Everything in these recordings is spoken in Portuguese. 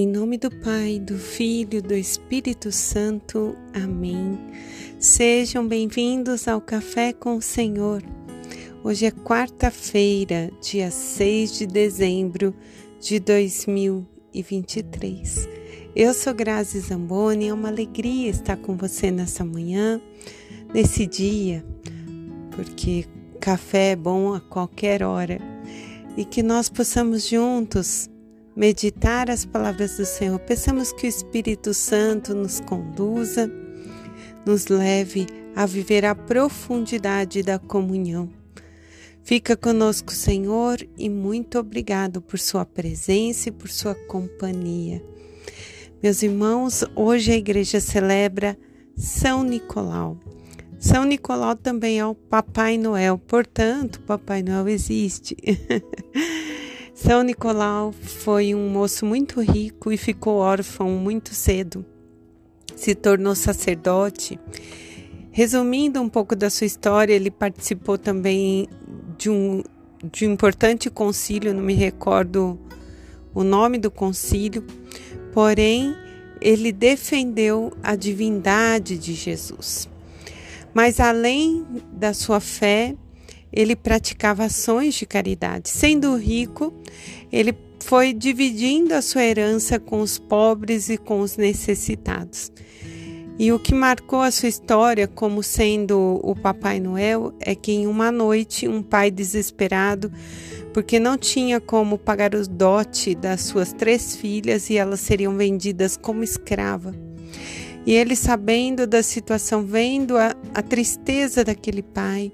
Em nome do Pai, do Filho, do Espírito Santo. Amém. Sejam bem-vindos ao Café com o Senhor. Hoje é quarta-feira, dia 6 de dezembro de 2023. Eu sou Grazi Zamboni, é uma alegria estar com você nessa manhã, nesse dia, porque café é bom a qualquer hora e que nós possamos juntos meditar as palavras do Senhor. Peçamos que o Espírito Santo nos conduza, nos leve a viver a profundidade da comunhão. Fica conosco, Senhor, e muito obrigado por sua presença e por sua companhia. Meus irmãos, hoje a igreja celebra São Nicolau. São Nicolau também é o Papai Noel, portanto, Papai Noel existe. São Nicolau foi um moço muito rico e ficou órfão muito cedo. Se tornou sacerdote. Resumindo um pouco da sua história, ele participou também de um, de um importante concílio, não me recordo o nome do concílio, porém ele defendeu a divindade de Jesus. Mas além da sua fé, ele praticava ações de caridade. Sendo rico, ele foi dividindo a sua herança com os pobres e com os necessitados. E o que marcou a sua história como sendo o Papai Noel é que em uma noite um pai desesperado, porque não tinha como pagar o dote das suas três filhas e elas seriam vendidas como escrava. E ele, sabendo da situação, vendo a, a tristeza daquele pai,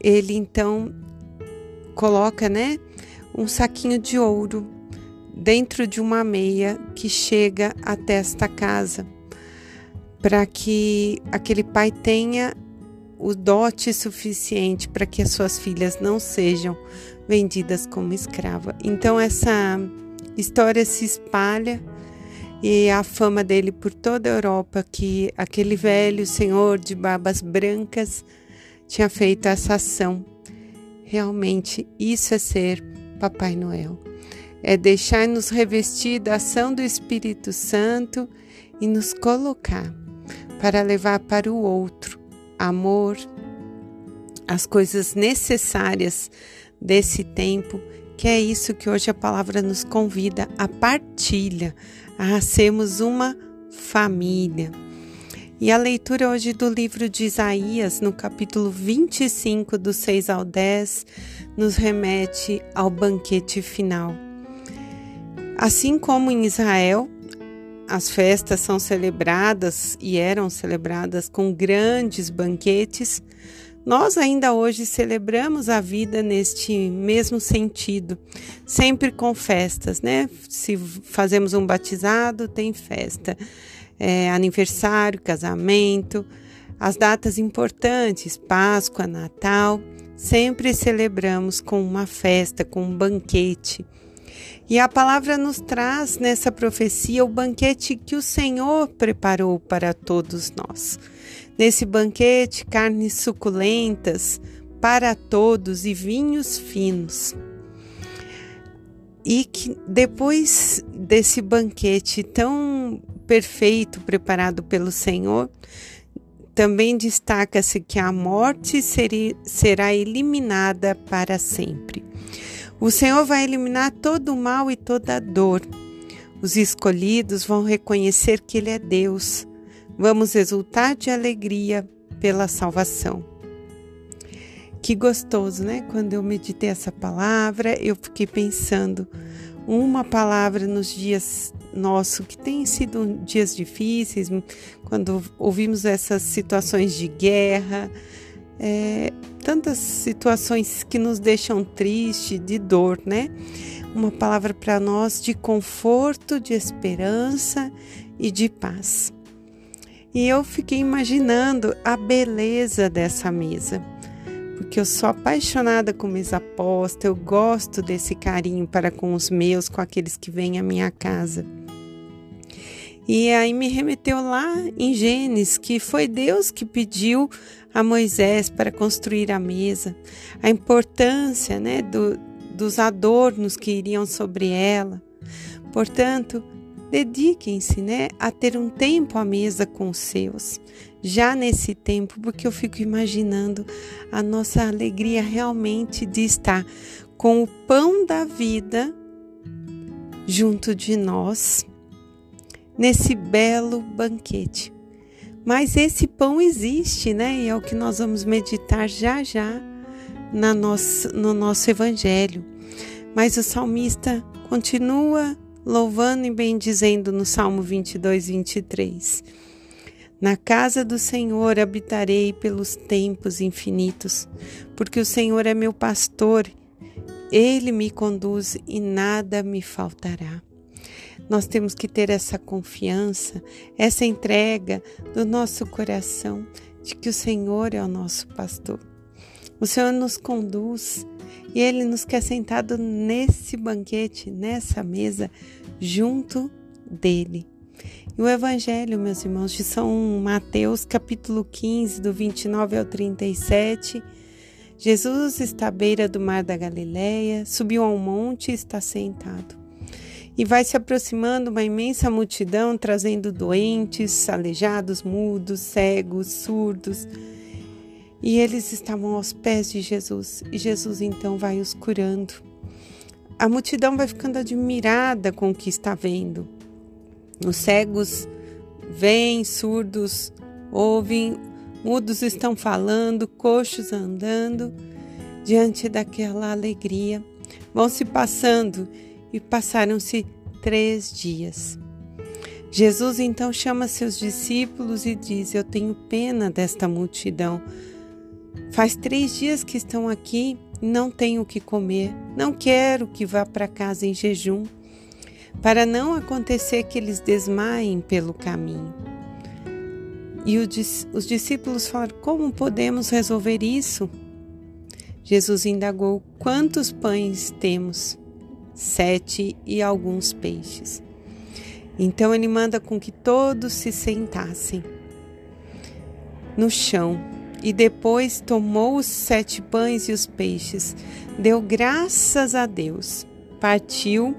ele então coloca, né, um saquinho de ouro dentro de uma meia que chega até esta casa, para que aquele pai tenha o dote suficiente para que as suas filhas não sejam vendidas como escrava. Então essa história se espalha e a fama dele por toda a Europa que aquele velho senhor de barbas brancas tinha feito essa ação. Realmente, isso é ser Papai Noel. É deixar-nos revestir da ação do Espírito Santo e nos colocar para levar para o outro amor, as coisas necessárias desse tempo, que é isso que hoje a palavra nos convida a partilha, a sermos uma família. E a leitura hoje do livro de Isaías, no capítulo 25, do 6 ao 10, nos remete ao banquete final. Assim como em Israel, as festas são celebradas e eram celebradas com grandes banquetes, nós ainda hoje celebramos a vida neste mesmo sentido, sempre com festas, né? Se fazemos um batizado, tem festa é, aniversário, casamento, as datas importantes, Páscoa, Natal, sempre celebramos com uma festa, com um banquete. E a palavra nos traz nessa profecia o banquete que o Senhor preparou para todos nós. Nesse banquete, carnes suculentas para todos e vinhos finos. E que depois desse banquete tão perfeito preparado pelo Senhor, também destaca-se que a morte seria, será eliminada para sempre. O Senhor vai eliminar todo o mal e toda a dor. Os escolhidos vão reconhecer que Ele é Deus. Vamos exultar de alegria pela salvação. Que gostoso, né? Quando eu meditei essa palavra, eu fiquei pensando uma palavra nos dias nossos, que têm sido dias difíceis, quando ouvimos essas situações de guerra, é, tantas situações que nos deixam triste, de dor, né? Uma palavra para nós de conforto, de esperança e de paz. E eu fiquei imaginando a beleza dessa mesa porque eu sou apaixonada com mesa posta, eu gosto desse carinho para com os meus, com aqueles que vêm à minha casa. E aí me remeteu lá em Gênesis, que foi Deus que pediu a Moisés para construir a mesa, a importância né, do, dos adornos que iriam sobre ela. Portanto, dediquem-se, né, a ter um tempo à mesa com os seus. Já nesse tempo, porque eu fico imaginando a nossa alegria realmente de estar com o pão da vida junto de nós nesse belo banquete. Mas esse pão existe, né? E é o que nós vamos meditar já já na nosso, no nosso evangelho. Mas o salmista continua louvando e bendizendo no Salmo 22, 23. Na casa do Senhor habitarei pelos tempos infinitos, porque o Senhor é meu pastor, ele me conduz e nada me faltará. Nós temos que ter essa confiança, essa entrega do nosso coração de que o Senhor é o nosso pastor. O Senhor nos conduz e Ele nos quer sentado nesse banquete, nessa mesa, junto dele. E o Evangelho, meus irmãos, de São Mateus, capítulo 15, do 29 ao 37. Jesus está à beira do mar da Galileia, subiu ao monte e está sentado. E vai se aproximando uma imensa multidão, trazendo doentes, aleijados, mudos, cegos, surdos e eles estavam aos pés de Jesus, e Jesus então vai os curando. A multidão vai ficando admirada com o que está vendo. Os cegos veem, surdos ouvem, mudos estão falando, coxos andando. Diante daquela alegria, vão se passando e passaram-se três dias. Jesus então chama seus discípulos e diz: Eu tenho pena desta multidão Faz três dias que estão aqui e não tenho o que comer. Não quero que vá para casa em jejum, para não acontecer que eles desmaiem pelo caminho. E os discípulos falaram: Como podemos resolver isso? Jesus indagou: Quantos pães temos? Sete e alguns peixes. Então ele manda com que todos se sentassem no chão e depois tomou os sete pães e os peixes, deu graças a Deus, partiu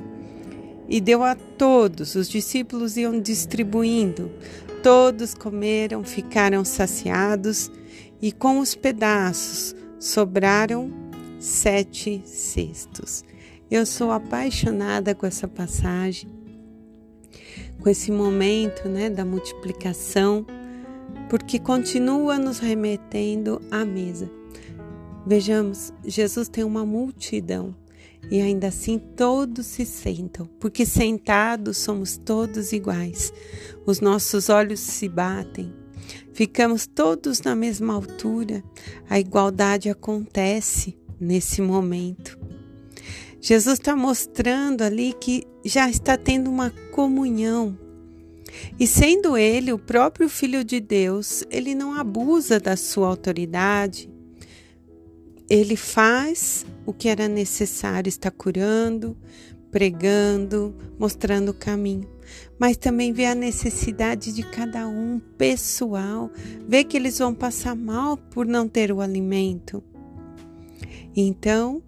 e deu a todos. Os discípulos iam distribuindo. Todos comeram, ficaram saciados e com os pedaços sobraram sete cestos. Eu sou apaixonada com essa passagem, com esse momento né, da multiplicação porque continua nos remetendo à mesa. Vejamos, Jesus tem uma multidão e ainda assim todos se sentam, porque sentados somos todos iguais. Os nossos olhos se batem, ficamos todos na mesma altura. A igualdade acontece nesse momento. Jesus está mostrando ali que já está tendo uma comunhão. E sendo ele o próprio Filho de Deus, ele não abusa da sua autoridade, ele faz o que era necessário, está curando, pregando, mostrando o caminho, mas também vê a necessidade de cada um pessoal, vê que eles vão passar mal por não ter o alimento. Então,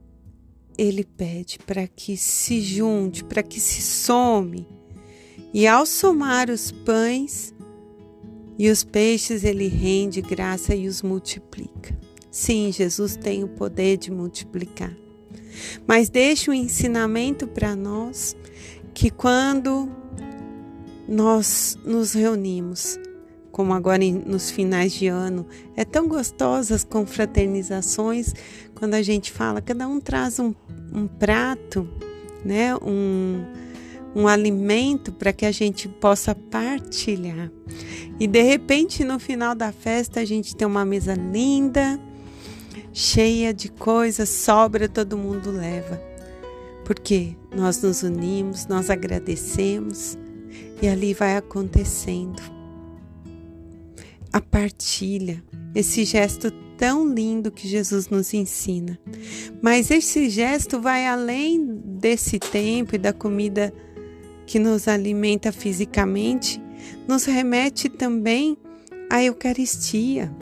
ele pede para que se junte, para que se some e ao somar os pães e os peixes, ele rende graça e os multiplica. Sim, Jesus tem o poder de multiplicar. Mas deixa o ensinamento para nós que quando nós nos reunimos, como agora nos finais de ano, é tão gostoso as confraternizações, quando a gente fala, cada um traz um, um prato, né? Um, um alimento para que a gente possa partilhar. E de repente, no final da festa, a gente tem uma mesa linda, cheia de coisas, sobra, todo mundo leva. Porque nós nos unimos, nós agradecemos e ali vai acontecendo a partilha, esse gesto tão lindo que Jesus nos ensina. Mas esse gesto vai além desse tempo e da comida que nos alimenta fisicamente, nos remete também à Eucaristia,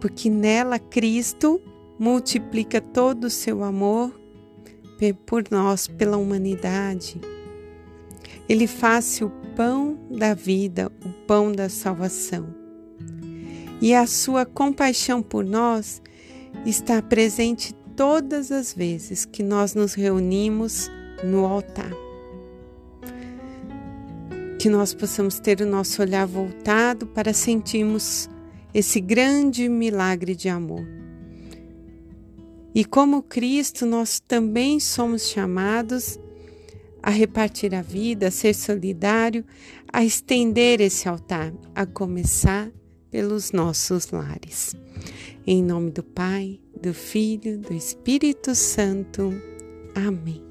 porque nela Cristo multiplica todo o seu amor por nós, pela humanidade. Ele faz o pão da vida, o pão da salvação. E a sua compaixão por nós está presente todas as vezes que nós nos reunimos no altar. Que nós possamos ter o nosso olhar voltado para sentirmos esse grande milagre de amor. E como Cristo, nós também somos chamados a repartir a vida, a ser solidário, a estender esse altar, a começar pelos nossos lares. Em nome do Pai, do Filho, do Espírito Santo. Amém.